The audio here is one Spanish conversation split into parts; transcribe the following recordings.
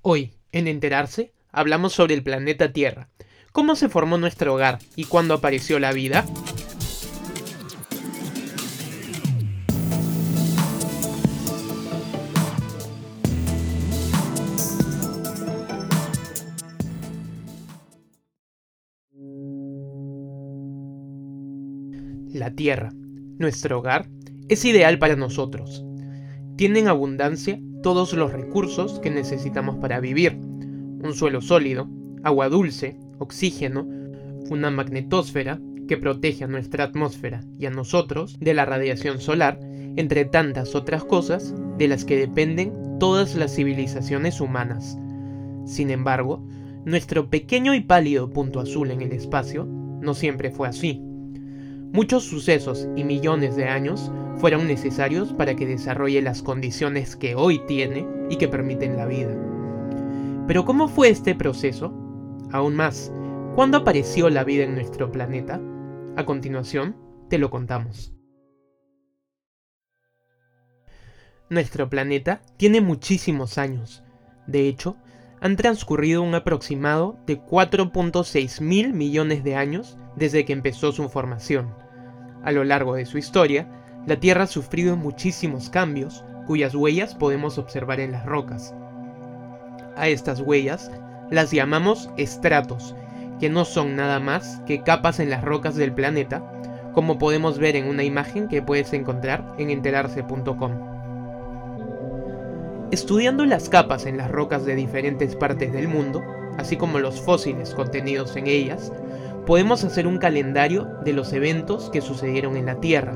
Hoy, en Enterarse, hablamos sobre el planeta Tierra, cómo se formó nuestro hogar y cuándo apareció la vida. La Tierra, nuestro hogar, es ideal para nosotros. Tiene en abundancia todos los recursos que necesitamos para vivir. Un suelo sólido, agua dulce, oxígeno, una magnetosfera que protege a nuestra atmósfera y a nosotros de la radiación solar, entre tantas otras cosas de las que dependen todas las civilizaciones humanas. Sin embargo, nuestro pequeño y pálido punto azul en el espacio no siempre fue así. Muchos sucesos y millones de años fueron necesarios para que desarrolle las condiciones que hoy tiene y que permiten la vida. Pero ¿cómo fue este proceso? Aún más, ¿cuándo apareció la vida en nuestro planeta? A continuación, te lo contamos. Nuestro planeta tiene muchísimos años. De hecho, han transcurrido un aproximado de 4.6 mil millones de años desde que empezó su formación. A lo largo de su historia, la Tierra ha sufrido muchísimos cambios, cuyas huellas podemos observar en las rocas. A estas huellas las llamamos estratos, que no son nada más que capas en las rocas del planeta, como podemos ver en una imagen que puedes encontrar en enterarse.com. Estudiando las capas en las rocas de diferentes partes del mundo, así como los fósiles contenidos en ellas, podemos hacer un calendario de los eventos que sucedieron en la Tierra.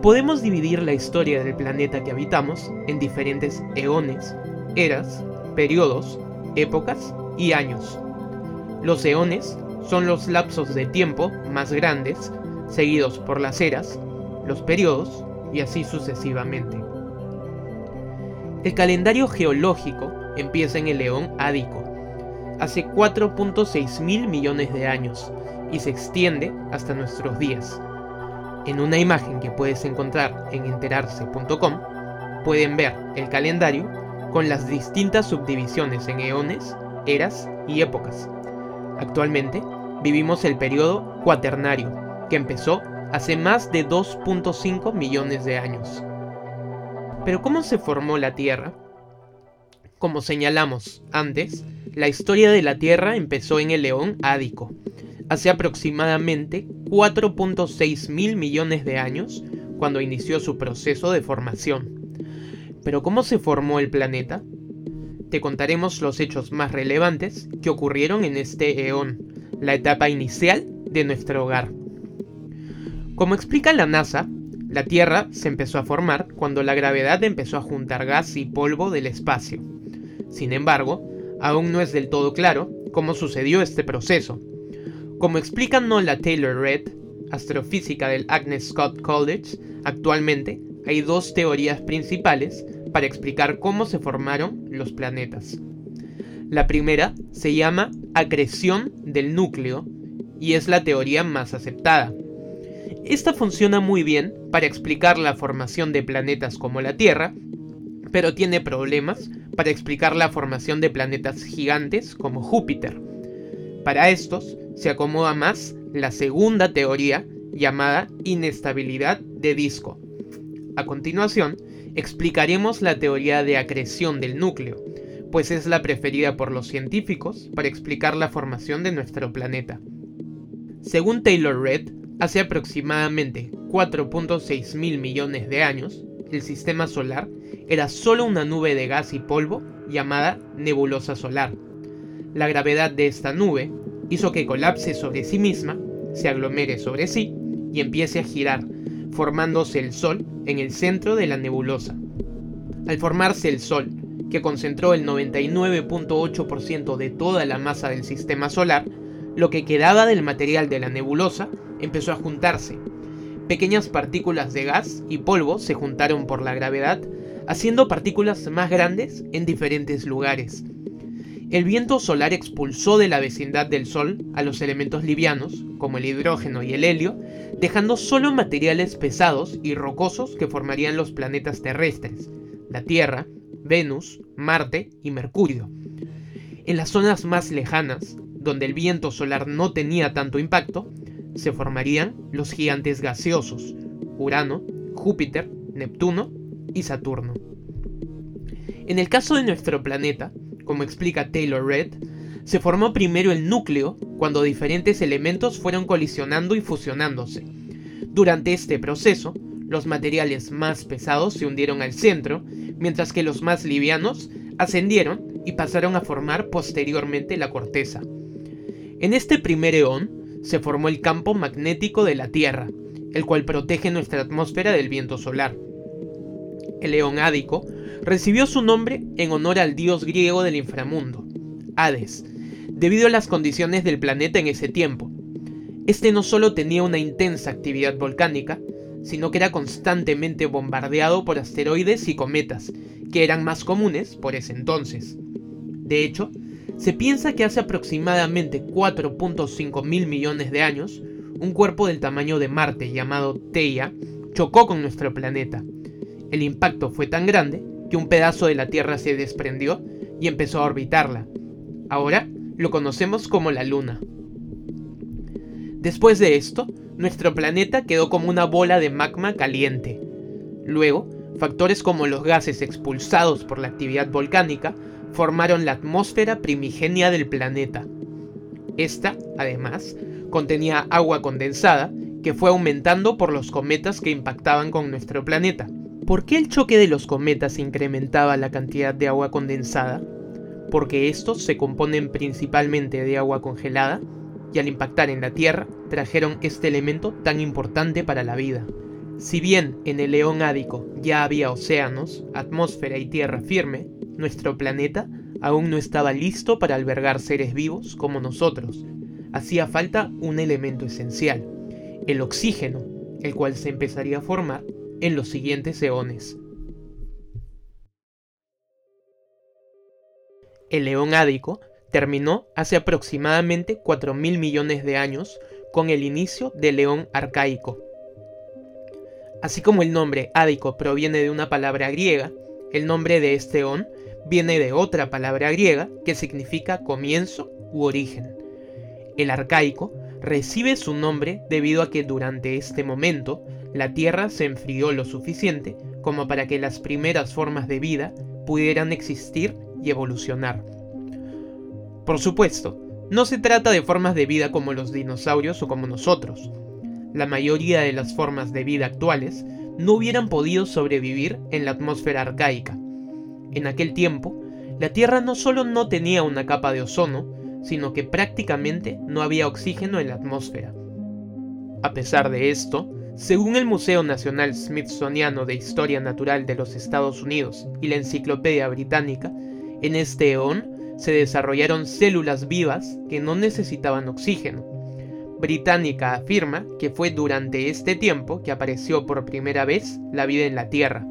Podemos dividir la historia del planeta que habitamos en diferentes eones, eras, periodos, épocas y años. Los eones son los lapsos de tiempo más grandes, seguidos por las eras, los periodos y así sucesivamente. El calendario geológico empieza en el eón Ádico, hace 4.6 mil millones de años y se extiende hasta nuestros días. En una imagen que puedes encontrar en enterarse.com pueden ver el calendario con las distintas subdivisiones en eones, eras y épocas. Actualmente vivimos el periodo cuaternario, que empezó hace más de 2.5 millones de años. Pero ¿cómo se formó la Tierra? Como señalamos antes, la historia de la Tierra empezó en el León Ádico, hace aproximadamente 4.6 mil millones de años, cuando inició su proceso de formación. Pero ¿cómo se formó el planeta? Te contaremos los hechos más relevantes que ocurrieron en este eón, la etapa inicial de nuestro hogar. Como explica la NASA, la Tierra se empezó a formar cuando la gravedad empezó a juntar gas y polvo del espacio. Sin embargo, aún no es del todo claro cómo sucedió este proceso. Como explica Nola Taylor Red, astrofísica del Agnes Scott College, actualmente hay dos teorías principales para explicar cómo se formaron los planetas. La primera se llama acreción del núcleo y es la teoría más aceptada. Esta funciona muy bien para explicar la formación de planetas como la Tierra, pero tiene problemas para explicar la formación de planetas gigantes como Júpiter. Para estos se acomoda más la segunda teoría llamada inestabilidad de disco. A continuación, explicaremos la teoría de acreción del núcleo, pues es la preferida por los científicos para explicar la formación de nuestro planeta. Según Taylor Red, hace aproximadamente 4.6 mil millones de años, el sistema solar era solo una nube de gas y polvo llamada nebulosa solar. La gravedad de esta nube hizo que colapse sobre sí misma, se aglomere sobre sí y empiece a girar, formándose el Sol en el centro de la nebulosa. Al formarse el Sol, que concentró el 99.8% de toda la masa del sistema solar, lo que quedaba del material de la nebulosa empezó a juntarse. Pequeñas partículas de gas y polvo se juntaron por la gravedad, haciendo partículas más grandes en diferentes lugares. El viento solar expulsó de la vecindad del Sol a los elementos livianos, como el hidrógeno y el helio, dejando solo materiales pesados y rocosos que formarían los planetas terrestres, la Tierra, Venus, Marte y Mercurio. En las zonas más lejanas, donde el viento solar no tenía tanto impacto, se formarían los gigantes gaseosos, Urano, Júpiter, Neptuno y Saturno. En el caso de nuestro planeta, como explica Taylor Red, se formó primero el núcleo cuando diferentes elementos fueron colisionando y fusionándose. Durante este proceso, los materiales más pesados se hundieron al centro, mientras que los más livianos ascendieron y pasaron a formar posteriormente la corteza. En este primer eón se formó el campo magnético de la Tierra, el cual protege nuestra atmósfera del viento solar. El eón ádico recibió su nombre en honor al dios griego del inframundo, Hades, debido a las condiciones del planeta en ese tiempo. Este no solo tenía una intensa actividad volcánica, sino que era constantemente bombardeado por asteroides y cometas, que eran más comunes por ese entonces. De hecho, se piensa que hace aproximadamente 4.5 mil millones de años, un cuerpo del tamaño de Marte llamado Theia chocó con nuestro planeta. El impacto fue tan grande que un pedazo de la Tierra se desprendió y empezó a orbitarla. Ahora lo conocemos como la Luna. Después de esto, nuestro planeta quedó como una bola de magma caliente. Luego, factores como los gases expulsados por la actividad volcánica formaron la atmósfera primigenia del planeta. Esta, además, contenía agua condensada que fue aumentando por los cometas que impactaban con nuestro planeta. ¿Por qué el choque de los cometas incrementaba la cantidad de agua condensada? Porque estos se componen principalmente de agua congelada y al impactar en la Tierra trajeron este elemento tan importante para la vida. Si bien en el León Ádico ya había océanos, atmósfera y tierra firme, nuestro planeta aún no estaba listo para albergar seres vivos como nosotros. Hacía falta un elemento esencial, el oxígeno, el cual se empezaría a formar en los siguientes eones. El león ádico terminó hace aproximadamente 4.000 millones de años con el inicio del león arcaico. Así como el nombre ádico proviene de una palabra griega, el nombre de este eón viene de otra palabra griega que significa comienzo u origen. El arcaico recibe su nombre debido a que durante este momento la Tierra se enfrió lo suficiente como para que las primeras formas de vida pudieran existir y evolucionar. Por supuesto, no se trata de formas de vida como los dinosaurios o como nosotros. La mayoría de las formas de vida actuales no hubieran podido sobrevivir en la atmósfera arcaica. En aquel tiempo, la Tierra no solo no tenía una capa de ozono, sino que prácticamente no había oxígeno en la atmósfera. A pesar de esto, según el Museo Nacional Smithsoniano de Historia Natural de los Estados Unidos y la Enciclopedia Británica, en este eón se desarrollaron células vivas que no necesitaban oxígeno. Británica afirma que fue durante este tiempo que apareció por primera vez la vida en la Tierra.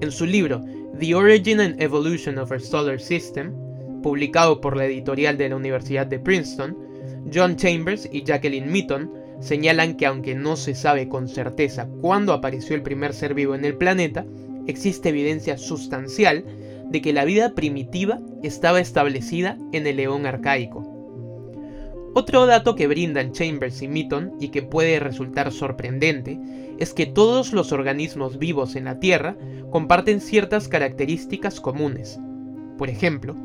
En su libro The Origin and Evolution of Our Solar System, publicado por la editorial de la Universidad de Princeton, John Chambers y Jacqueline Meaton señalan que aunque no se sabe con certeza cuándo apareció el primer ser vivo en el planeta, existe evidencia sustancial de que la vida primitiva estaba establecida en el león arcaico. Otro dato que brindan Chambers y Meaton y que puede resultar sorprendente es que todos los organismos vivos en la Tierra comparten ciertas características comunes. Por ejemplo,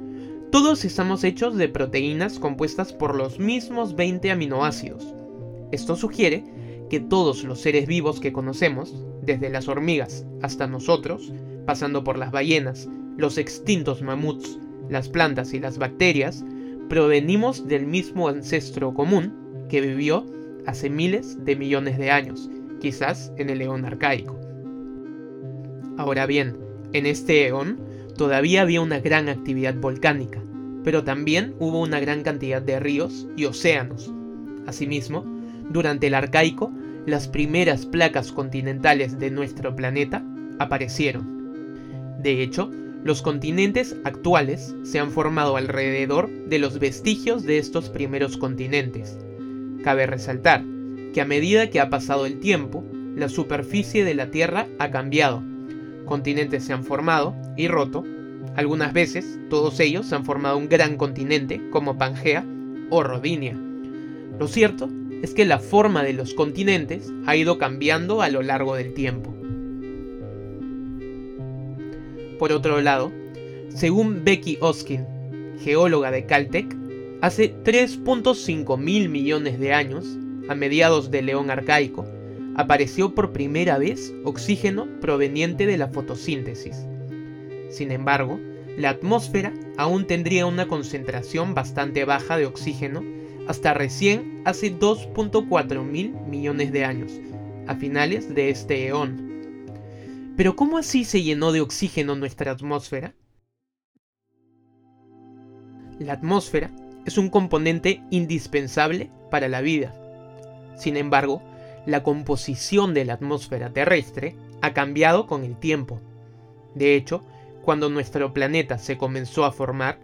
todos estamos hechos de proteínas compuestas por los mismos 20 aminoácidos. Esto sugiere que todos los seres vivos que conocemos, desde las hormigas hasta nosotros, pasando por las ballenas, los extintos mamuts, las plantas y las bacterias, provenimos del mismo ancestro común que vivió hace miles de millones de años, quizás en el eón arcaico. Ahora bien, en este eón todavía había una gran actividad volcánica, pero también hubo una gran cantidad de ríos y océanos. Asimismo, durante el arcaico, las primeras placas continentales de nuestro planeta aparecieron. De hecho, los continentes actuales se han formado alrededor de los vestigios de estos primeros continentes. Cabe resaltar que a medida que ha pasado el tiempo, la superficie de la Tierra ha cambiado. Continentes se han formado y roto, Algunas veces, todos ellos han formado un gran continente como Pangea o Rodinia. Lo cierto es que la forma de los continentes ha ido cambiando a lo largo del tiempo. Por otro lado, según Becky Oskin, geóloga de Caltech, hace 3.5 mil millones de años, a mediados del León arcaico, apareció por primera vez oxígeno proveniente de la fotosíntesis. Sin embargo, la atmósfera aún tendría una concentración bastante baja de oxígeno hasta recién hace 2.4 mil millones de años, a finales de este eón. Pero ¿cómo así se llenó de oxígeno nuestra atmósfera? La atmósfera es un componente indispensable para la vida. Sin embargo, la composición de la atmósfera terrestre ha cambiado con el tiempo. De hecho, cuando nuestro planeta se comenzó a formar,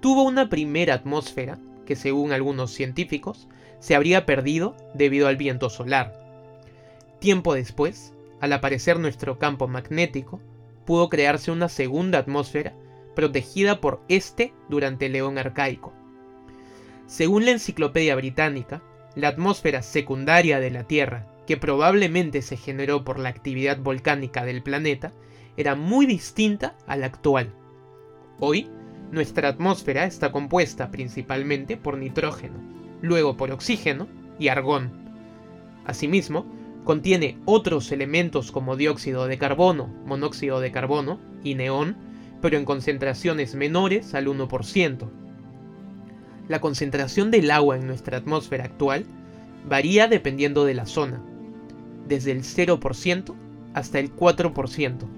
tuvo una primera atmósfera que según algunos científicos se habría perdido debido al viento solar. Tiempo después, al aparecer nuestro campo magnético, pudo crearse una segunda atmósfera protegida por este durante el León arcaico. Según la Enciclopedia Británica, la atmósfera secundaria de la Tierra, que probablemente se generó por la actividad volcánica del planeta, era muy distinta a la actual. Hoy, nuestra atmósfera está compuesta principalmente por nitrógeno, luego por oxígeno y argón. Asimismo, contiene otros elementos como dióxido de carbono, monóxido de carbono y neón, pero en concentraciones menores al 1%. La concentración del agua en nuestra atmósfera actual varía dependiendo de la zona, desde el 0% hasta el 4%.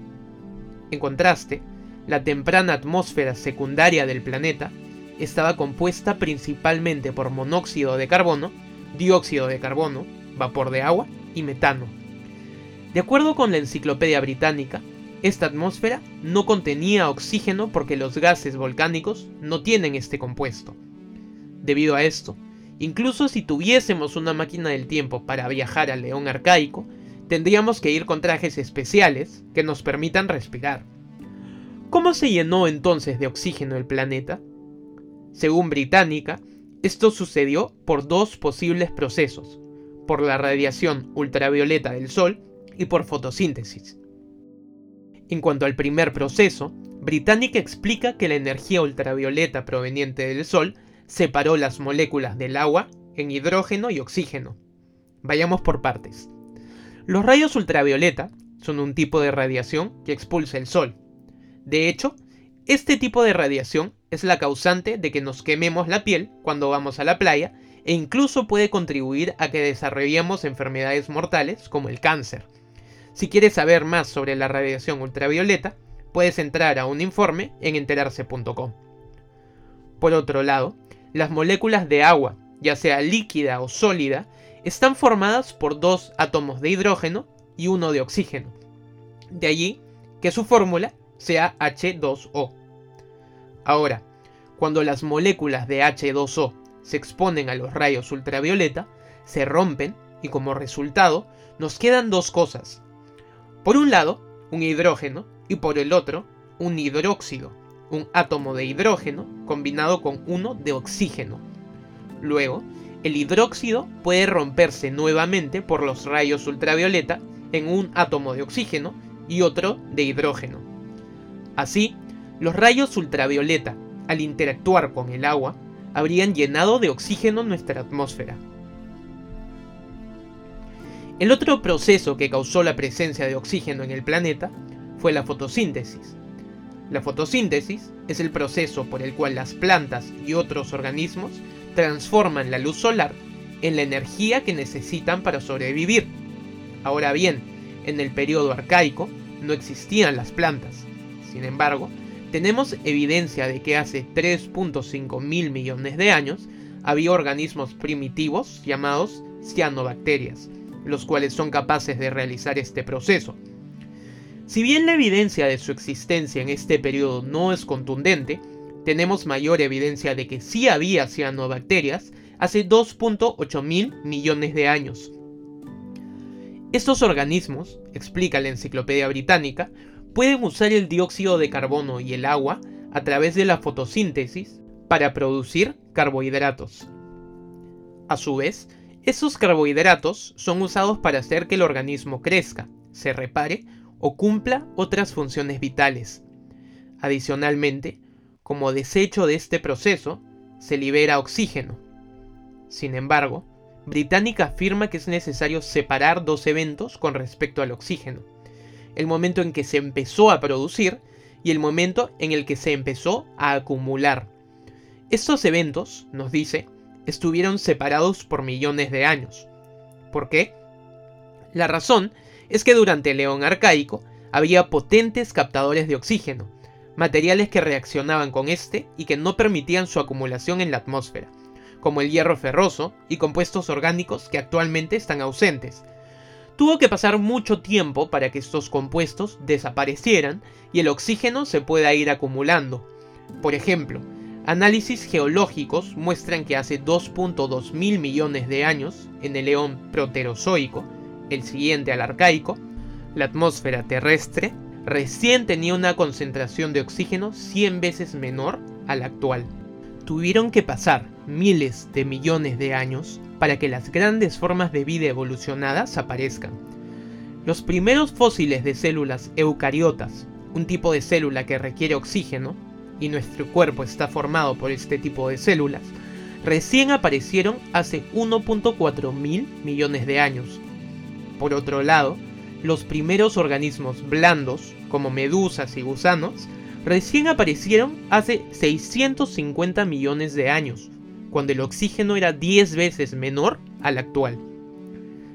En contraste, la temprana atmósfera secundaria del planeta estaba compuesta principalmente por monóxido de carbono, dióxido de carbono, vapor de agua y metano. De acuerdo con la Enciclopedia Británica, esta atmósfera no contenía oxígeno porque los gases volcánicos no tienen este compuesto. Debido a esto, incluso si tuviésemos una máquina del tiempo para viajar al león arcaico, tendríamos que ir con trajes especiales que nos permitan respirar. ¿Cómo se llenó entonces de oxígeno el planeta? Según Británica, esto sucedió por dos posibles procesos, por la radiación ultravioleta del Sol y por fotosíntesis. En cuanto al primer proceso, Británica explica que la energía ultravioleta proveniente del Sol separó las moléculas del agua en hidrógeno y oxígeno. Vayamos por partes. Los rayos ultravioleta son un tipo de radiación que expulsa el Sol. De hecho, este tipo de radiación es la causante de que nos quememos la piel cuando vamos a la playa e incluso puede contribuir a que desarrollemos enfermedades mortales como el cáncer. Si quieres saber más sobre la radiación ultravioleta, puedes entrar a un informe en enterarse.com. Por otro lado, las moléculas de agua, ya sea líquida o sólida, están formadas por dos átomos de hidrógeno y uno de oxígeno. De allí que su fórmula sea H2O. Ahora, cuando las moléculas de H2O se exponen a los rayos ultravioleta, se rompen y como resultado nos quedan dos cosas. Por un lado, un hidrógeno y por el otro, un hidróxido, un átomo de hidrógeno combinado con uno de oxígeno. Luego, el hidróxido puede romperse nuevamente por los rayos ultravioleta en un átomo de oxígeno y otro de hidrógeno. Así, los rayos ultravioleta, al interactuar con el agua, habrían llenado de oxígeno nuestra atmósfera. El otro proceso que causó la presencia de oxígeno en el planeta fue la fotosíntesis. La fotosíntesis es el proceso por el cual las plantas y otros organismos transforman la luz solar en la energía que necesitan para sobrevivir. Ahora bien, en el periodo arcaico no existían las plantas. Sin embargo, tenemos evidencia de que hace 3.5 mil millones de años había organismos primitivos llamados cianobacterias, los cuales son capaces de realizar este proceso. Si bien la evidencia de su existencia en este periodo no es contundente, tenemos mayor evidencia de que sí había cianobacterias hace 2.8 mil millones de años. Estos organismos, explica la Enciclopedia Británica, pueden usar el dióxido de carbono y el agua a través de la fotosíntesis para producir carbohidratos. A su vez, esos carbohidratos son usados para hacer que el organismo crezca, se repare o cumpla otras funciones vitales. Adicionalmente, como desecho de este proceso, se libera oxígeno. Sin embargo, Británica afirma que es necesario separar dos eventos con respecto al oxígeno. El momento en que se empezó a producir y el momento en el que se empezó a acumular. Estos eventos, nos dice, estuvieron separados por millones de años. ¿Por qué? La razón es que durante el León arcaico había potentes captadores de oxígeno, materiales que reaccionaban con este y que no permitían su acumulación en la atmósfera, como el hierro ferroso y compuestos orgánicos que actualmente están ausentes. Tuvo que pasar mucho tiempo para que estos compuestos desaparecieran y el oxígeno se pueda ir acumulando. Por ejemplo, análisis geológicos muestran que hace 2.2 mil millones de años, en el león proterozoico, el siguiente al arcaico, la atmósfera terrestre recién tenía una concentración de oxígeno 100 veces menor a la actual. Tuvieron que pasar miles de millones de años para que las grandes formas de vida evolucionadas aparezcan. Los primeros fósiles de células eucariotas, un tipo de célula que requiere oxígeno, y nuestro cuerpo está formado por este tipo de células, recién aparecieron hace 1.4 mil millones de años. Por otro lado, los primeros organismos blandos, como medusas y gusanos, recién aparecieron hace 650 millones de años, cuando el oxígeno era 10 veces menor al actual.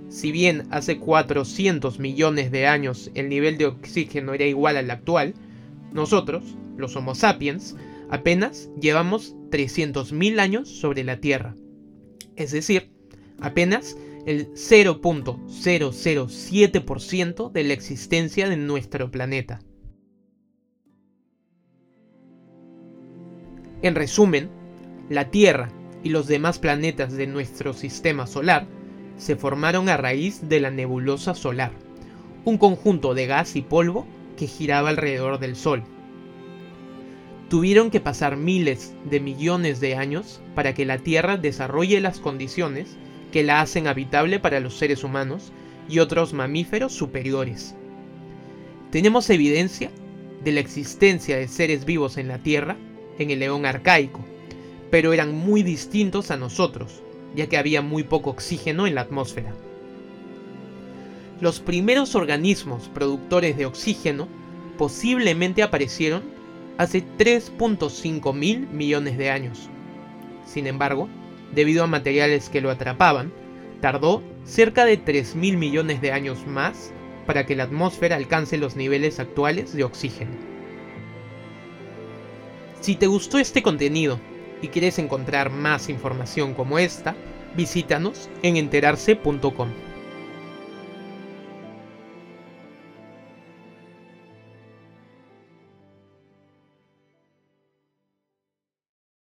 Si bien hace 400 millones de años el nivel de oxígeno era igual al actual, nosotros, los Homo sapiens, apenas llevamos 300.000 años sobre la Tierra. Es decir, apenas el 0.007% de la existencia de nuestro planeta. En resumen, la Tierra y los demás planetas de nuestro sistema solar se formaron a raíz de la nebulosa solar, un conjunto de gas y polvo que giraba alrededor del Sol. Tuvieron que pasar miles de millones de años para que la Tierra desarrolle las condiciones que la hacen habitable para los seres humanos y otros mamíferos superiores. Tenemos evidencia de la existencia de seres vivos en la Tierra en el león arcaico, pero eran muy distintos a nosotros, ya que había muy poco oxígeno en la atmósfera. Los primeros organismos productores de oxígeno posiblemente aparecieron hace 3.5 mil millones de años. Sin embargo, debido a materiales que lo atrapaban, tardó cerca de 3 mil millones de años más para que la atmósfera alcance los niveles actuales de oxígeno. Si te gustó este contenido y quieres encontrar más información como esta, visítanos en enterarse.com.